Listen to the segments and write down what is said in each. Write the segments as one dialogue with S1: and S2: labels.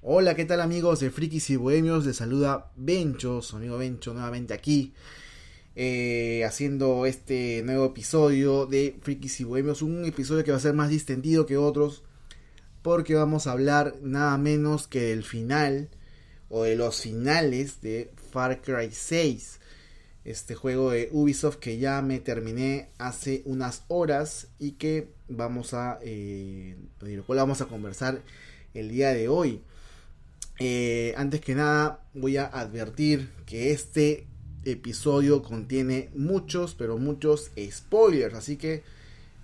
S1: Hola, ¿qué tal amigos de Frikis y Bohemios? Les saluda Bencho, su amigo Bencho, nuevamente aquí, eh, haciendo este nuevo episodio de Frikis y Bohemios. Un episodio que va a ser más distendido que otros, porque vamos a hablar nada menos que del final, o de los finales de Far Cry 6. Este juego de Ubisoft que ya me terminé hace unas horas y que vamos a, eh, de lo cual vamos a conversar el día de hoy. Eh, antes que nada, voy a advertir que este episodio contiene muchos, pero muchos spoilers. Así que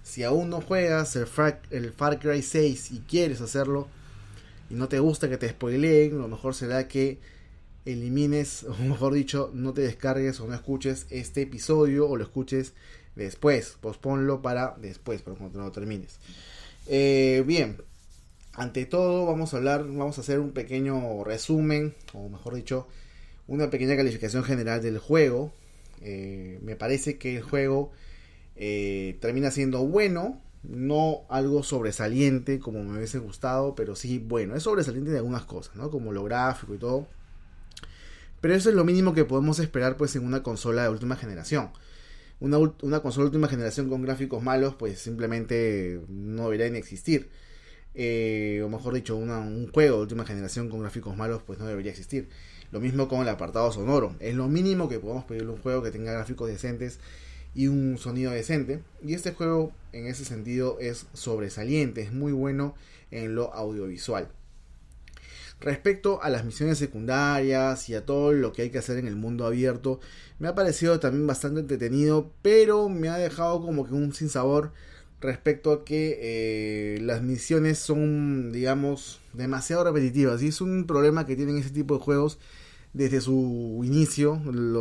S1: si aún no juegas el Far, Cry 6 y quieres hacerlo y no te gusta que te spoileen, lo mejor será que elimines, o mejor dicho, no te descargues o no escuches este episodio o lo escuches después. Posponlo para después, para cuando lo termines. Eh, bien, ante todo vamos a hablar, vamos a hacer un pequeño resumen, o mejor dicho, una pequeña calificación general del juego. Eh, me parece que el juego eh, termina siendo bueno, no algo sobresaliente como me hubiese gustado, pero sí bueno, es sobresaliente de algunas cosas, ¿no? Como lo gráfico y todo. Pero eso es lo mínimo que podemos esperar pues en una consola de última generación. Una, una consola de última generación con gráficos malos pues simplemente no debería ni existir. Eh, o mejor dicho, un juego de última generación con gráficos malos, pues no debería existir. Lo mismo con el apartado sonoro. Es lo mínimo que podemos pedirle a un juego que tenga gráficos decentes y un sonido decente. Y este juego, en ese sentido, es sobresaliente, es muy bueno en lo audiovisual. Respecto a las misiones secundarias y a todo lo que hay que hacer en el mundo abierto, me ha parecido también bastante entretenido, pero me ha dejado como que un sinsabor respecto a que eh, las misiones son, digamos, demasiado repetitivas. Y es un problema que tienen ese tipo de juegos desde su inicio.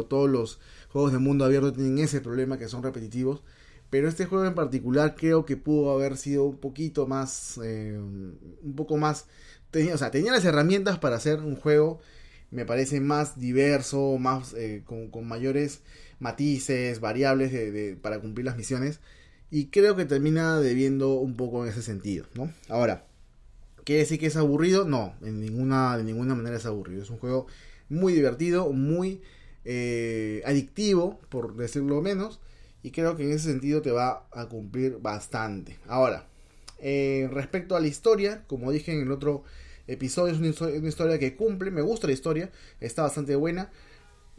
S1: todos los juegos de mundo abierto tienen ese problema que son repetitivos. Pero este juego en particular creo que pudo haber sido un poquito más, eh, un poco más, tenía, o sea, tenía las herramientas para hacer un juego, me parece más diverso, más eh, con, mayores matices, variables para cumplir las misiones. Y creo que termina debiendo un poco en ese sentido, ¿no? Ahora, ¿quiere decir que es aburrido? No, en ninguna, de ninguna manera es aburrido. Es un juego muy divertido, muy eh, adictivo, por decirlo menos. Y creo que en ese sentido te va a cumplir bastante. Ahora, eh, respecto a la historia, como dije en el otro episodio, es una historia, que cumple. Me gusta la historia, está bastante buena.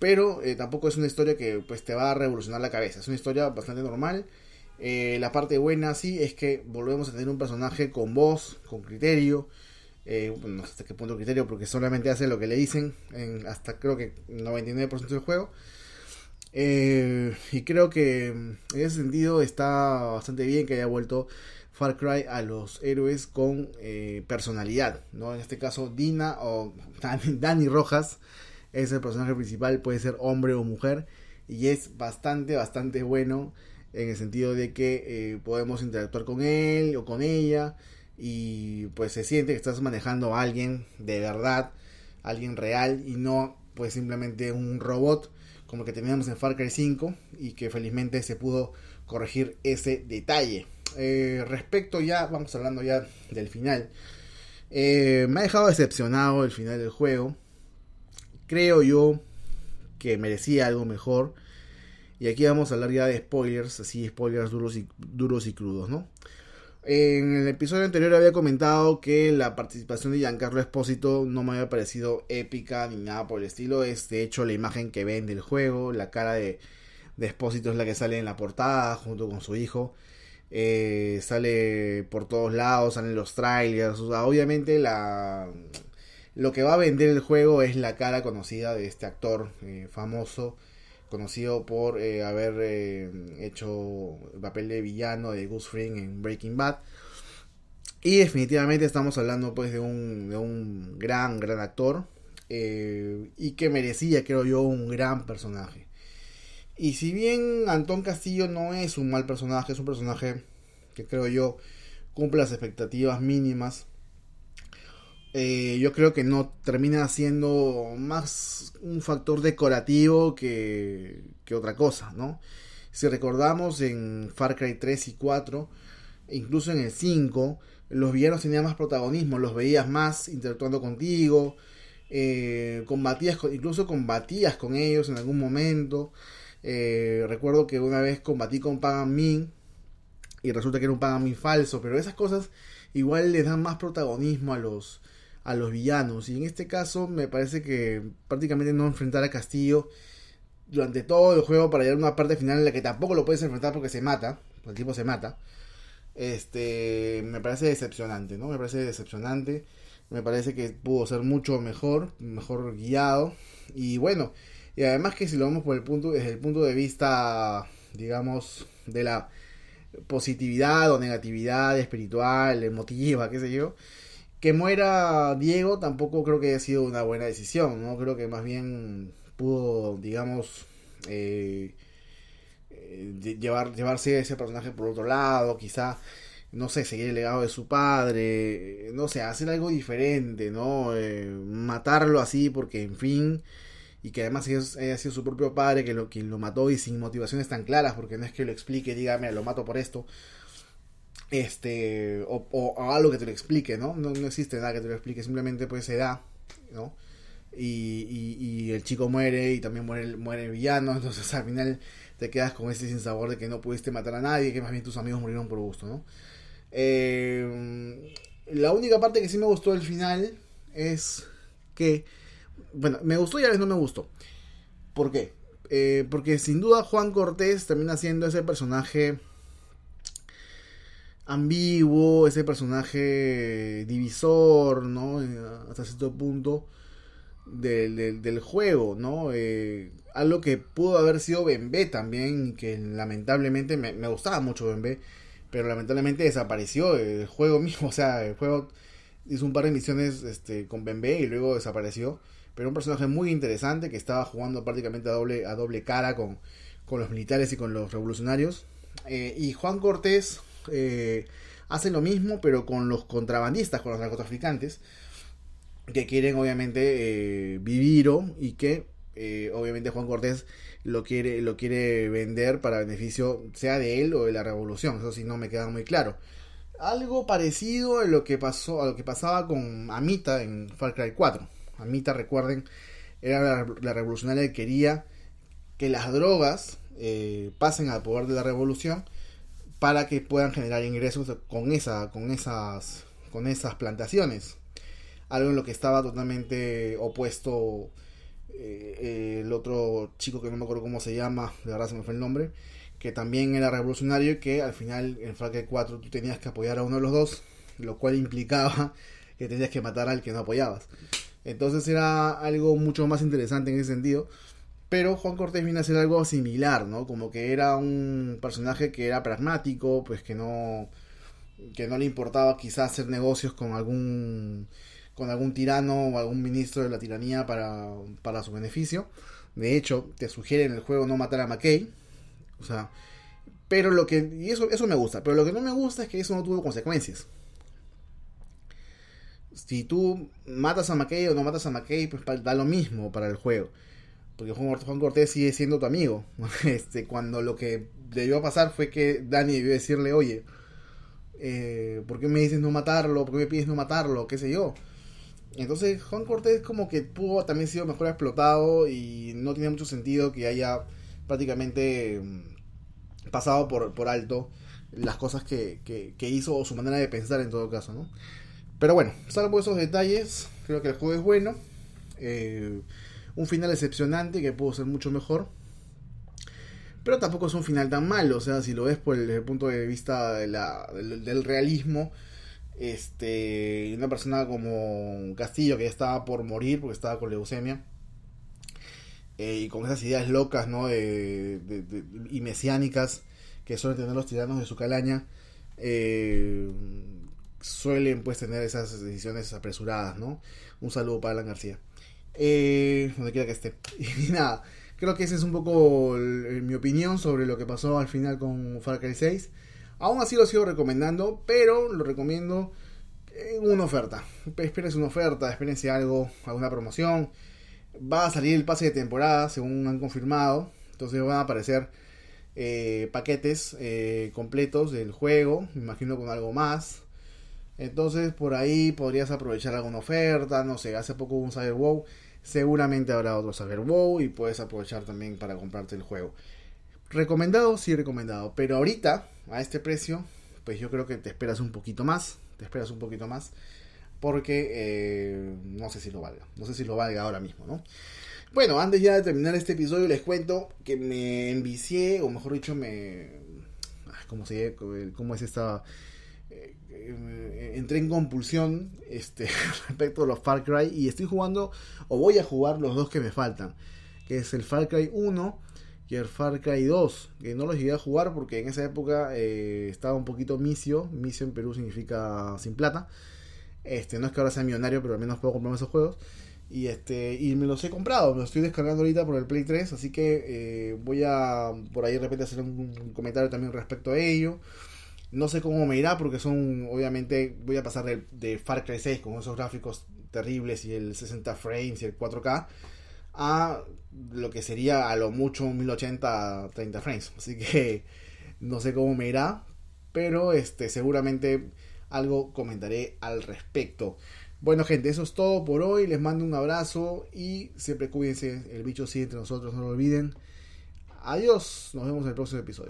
S1: Pero eh, tampoco es una historia que pues, te va a revolucionar la cabeza. Es una historia bastante normal eh, la parte buena sí es que volvemos a tener un personaje con voz, con criterio. Eh, no sé hasta qué punto criterio, porque solamente hace lo que le dicen en hasta creo que 99% del juego. Eh, y creo que en ese sentido está bastante bien que haya vuelto Far Cry a los héroes con personalidad. ¿no? En este caso, Dina o Dani Rojas es el personaje principal, puede ser hombre o mujer. Y es bastante, bastante bueno en el sentido de que eh, podemos interactuar con él o con ella y pues se siente que estás manejando a alguien de verdad, alguien real y no pues simplemente un robot como que teníamos en Far Cry 5 y que felizmente se pudo corregir ese detalle. Eh, respecto ya, vamos hablando ya del final. Eh, me ha dejado decepcionado el final del juego. Creo yo que merecía algo mejor. Y aquí vamos a hablar ya de spoilers, así spoilers duros y, duros y crudos, ¿no? En el episodio anterior había comentado que la participación de Giancarlo Espósito no me había parecido épica ni nada por el estilo. Es de hecho la imagen que ven del juego. La cara de, de Espósito es la que sale en la portada junto con su hijo. Eh, sale por todos lados, salen los trailers. obviamente la, lo que va a vender el juego es la cara conocida de este actor eh, famoso conocido por eh, haber eh, hecho el papel de villano de Gus Fring en Breaking Bad. Y definitivamente estamos hablando pues de un, de un gran, gran actor. Eh, y que merecía, creo yo, un gran personaje. Y si bien Antón Castillo no es un mal personaje, es un personaje que creo yo cumple las expectativas mínimas eh, yo creo que no termina siendo más un factor decorativo que, que otra cosa, ¿no? Si recordamos en Far Cry 3 y 4, incluso en el 5, los villanos tenían más protagonismo, los veías más interactuando contigo, eh, combatías con, incluso combatías con ellos en algún momento. Eh, recuerdo que una vez combatí con Pagan Min y resulta que era un Pagan Min falso, pero esas cosas igual le dan más protagonismo a los, a los villanos. Y en este caso me parece que prácticamente no enfrentar a Castillo durante todo el juego para llegar a una parte final en la que tampoco lo puedes enfrentar porque se mata, el tipo se mata. Este, me parece decepcionante, ¿no? Me parece decepcionante. Me parece que pudo ser mucho mejor, mejor guiado. Y bueno, y además que si lo vemos por el punto, desde el punto de vista, digamos, de la positividad o negatividad espiritual, emotiva, qué sé yo, que muera Diego tampoco creo que haya sido una buena decisión, ¿no? Creo que más bien pudo, digamos, eh, eh, llevar, llevarse ese personaje por otro lado, quizá, no sé, seguir el legado de su padre, no sé, hacer algo diferente, ¿no? Eh, matarlo así porque, en fin, y que además haya sido su propio padre que lo, quien lo mató y sin motivaciones tan claras, porque no es que lo explique, diga, lo mato por esto, este, o, algo que te lo explique, ¿no? ¿no? No existe nada que te lo explique, simplemente pues se da, ¿no? Y, y, el chico muere y también muere, muere el villano, entonces al final te quedas con ese sinsabor de que no pudiste matar a nadie, que más bien tus amigos murieron por gusto, ¿no? Eh, la única parte que sí me gustó del final es que, bueno, me gustó y a veces no me gustó. ¿Por qué? Eh, porque sin duda Juan Cortés termina siendo ese personaje ambiguo, ese personaje divisor, ¿no? Eh, hasta cierto punto del, del, juego, ¿no? Eh, algo que pudo haber sido Bembe también, que lamentablemente me, me gustaba mucho Bembe, pero lamentablemente desapareció el juego mismo, o sea, el juego hizo un par de misiones este, con Bembe y luego desapareció, pero un personaje muy interesante que estaba jugando prácticamente a doble, a doble cara con, con los militares y con los revolucionarios. Eh, y Juan Cortés eh, hace lo mismo, pero con los contrabandistas, con los narcotraficantes que quieren obviamente eh, Viviro y que eh, obviamente Juan Cortés lo quiere, lo quiere vender para beneficio sea de él o de la revolución. Eso sí no me queda muy claro. Algo parecido a lo que pasó, a lo que pasaba con Amita en Far Cry 4. Amita, recuerden, era la, revolucionaria que quería que las drogas eh, pasen al poder de la revolución para que puedan generar ingresos con esa, con esas, con esas plantaciones algo en lo que estaba totalmente opuesto eh, eh, el otro chico que no me acuerdo cómo se llama, de verdad se me fue el nombre, que también era revolucionario y que al final en Far 4 tú tenías que apoyar a uno de los dos, lo cual implicaba que tenías que matar al que no apoyabas. Entonces era algo mucho más interesante en ese sentido. Pero Juan Cortés viene a ser algo similar, ¿no? Como que era un personaje que era pragmático, pues que no que no le importaba quizás hacer negocios con algún con algún tirano o algún ministro de la tiranía para, su beneficio. De hecho, te sugiere en el juego no matar a McKay. O sea, pero lo que. Y eso, eso me gusta. Pero lo que no me gusta es que eso no tuvo consecuencias. Si tú matas a McKay o no matas a McKay, pues da lo mismo para el juego. Porque Juan Cortés sigue siendo tu amigo. Este, cuando lo que debió pasar fue que Dani debió decirle, oye, eh, ¿por qué me dices no matarlo? ¿Por qué me pides no matarlo? ¿Qué sé yo? Entonces Juan Cortés como que pudo también sido mejor explotado y no tiene mucho sentido que haya prácticamente mm, pasado por, por alto las cosas que, que, hizo o su manera de pensar en todo caso, ¿no? Pero bueno, salvo esos detalles, creo que el juego es bueno. Eh, un final decepcionante que pudo ser mucho mejor. Pero tampoco es un final tan malo, o sea, si lo ves por el, punto de vista de la, del realismo, este, una persona como Castillo que ya estaba por morir porque estaba con leucemia. Eh, y con esas ideas locas, ¿no? De, y mesiánicas que suelen tener los tiranos de su calaña. Eh, suelen pues tener esas decisiones apresuradas, ¿no? Un saludo para Alan García. Eh, donde quiera que esté. Y nada, creo que esa es un poco mi opinión sobre lo que pasó al final con Far Cry 6. Aún así lo sigo recomendando, pero lo recomiendo en una oferta. Espérense una oferta, espérense algo, alguna promoción. Va a salir el pase de temporada, según han confirmado. Entonces van a aparecer eh, paquetes eh, completos del juego, me imagino con algo más. Entonces por ahí podrías aprovechar alguna oferta, no sé, hace poco un Cyber WoW, seguramente habrá otro Cyber WoW y puedes aprovechar también para comprarte el juego. Recomendado, sí recomendado, pero ahorita a este precio, pues yo creo que te esperas un poquito más, te esperas un poquito más, porque eh, no sé si lo valga, no sé si lo valga ahora mismo, ¿no? Bueno, antes ya de terminar este episodio les cuento que me envicié, o mejor dicho, me... ¿Cómo, se, cómo es esta...? Eh, entré en compulsión este, respecto a los Far Cry y estoy jugando, o voy a jugar los dos que me faltan, que es el Far Cry 1 y el Far Cry 2, que no los llegué a jugar porque en esa época eh, estaba un poquito misio, misio en Perú significa sin plata, este, no es que ahora sea millonario, pero al menos puedo comprarme esos juegos. Y este y me los he comprado, me los estoy descargando ahorita por el Play 3, así que eh, voy a por ahí de repente hacer un, comentario también respecto a ello. No sé cómo me irá porque son, obviamente, voy a pasar de, Far Cry 6 con esos gráficos terribles y el 60 frames y el 4K a lo que sería a lo mucho 1080 30 frames. Así que no sé cómo me irá, pero este seguramente algo comentaré al respecto. Bueno, gente, eso es todo por hoy. Les mando un abrazo y siempre cuídense. El bicho sigue entre nosotros, no lo olviden. Adiós, nos vemos en el próximo episodio.